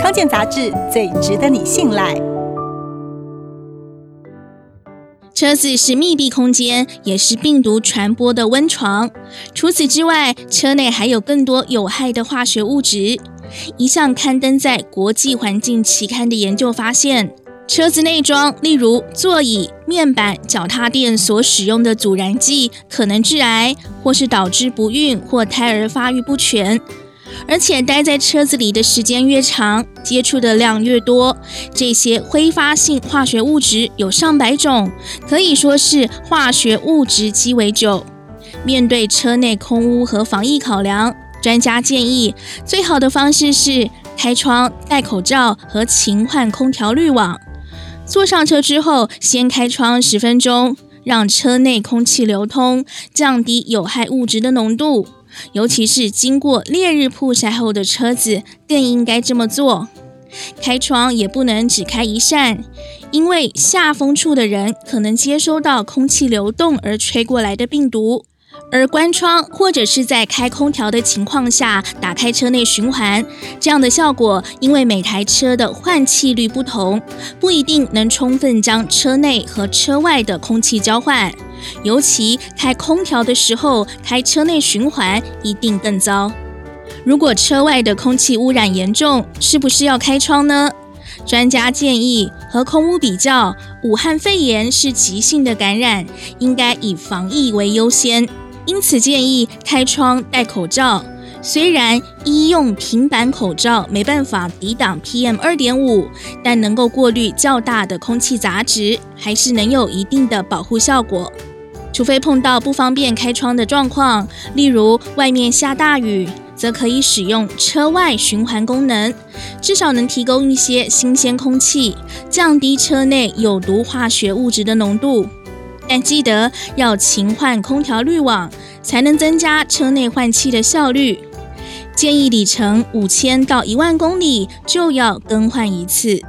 康健杂志最值得你信赖。车子是密闭空间，也是病毒传播的温床。除此之外，车内还有更多有害的化学物质。一项刊登在国际环境期刊的研究发现，车子内装，例如座椅、面板、脚踏垫所使用的阻燃剂，可能致癌，或是导致不孕或胎儿发育不全。而且待在车子里的时间越长，接触的量越多，这些挥发性化学物质有上百种，可以说是化学物质鸡尾酒。面对车内空污和防疫考量，专家建议最好的方式是开窗、戴口罩和勤换空调滤网。坐上车之后，先开窗十分钟，让车内空气流通，降低有害物质的浓度。尤其是经过烈日曝晒后的车子，更应该这么做。开窗也不能只开一扇，因为下风处的人可能接收到空气流动而吹过来的病毒。而关窗或者是在开空调的情况下打开车内循环，这样的效果，因为每台车的换气率不同，不一定能充分将车内和车外的空气交换。尤其开空调的时候，开车内循环一定更糟。如果车外的空气污染严重，是不是要开窗呢？专家建议，和空污比较，武汉肺炎是急性的感染，应该以防疫为优先。因此建议开窗、戴口罩。虽然医用平板口罩没办法抵挡 PM 二点五，但能够过滤较大的空气杂质，还是能有一定的保护效果。除非碰到不方便开窗的状况，例如外面下大雨，则可以使用车外循环功能，至少能提供一些新鲜空气，降低车内有毒化学物质的浓度。但记得要勤换空调滤网，才能增加车内换气的效率。建议里程五千到一万公里就要更换一次。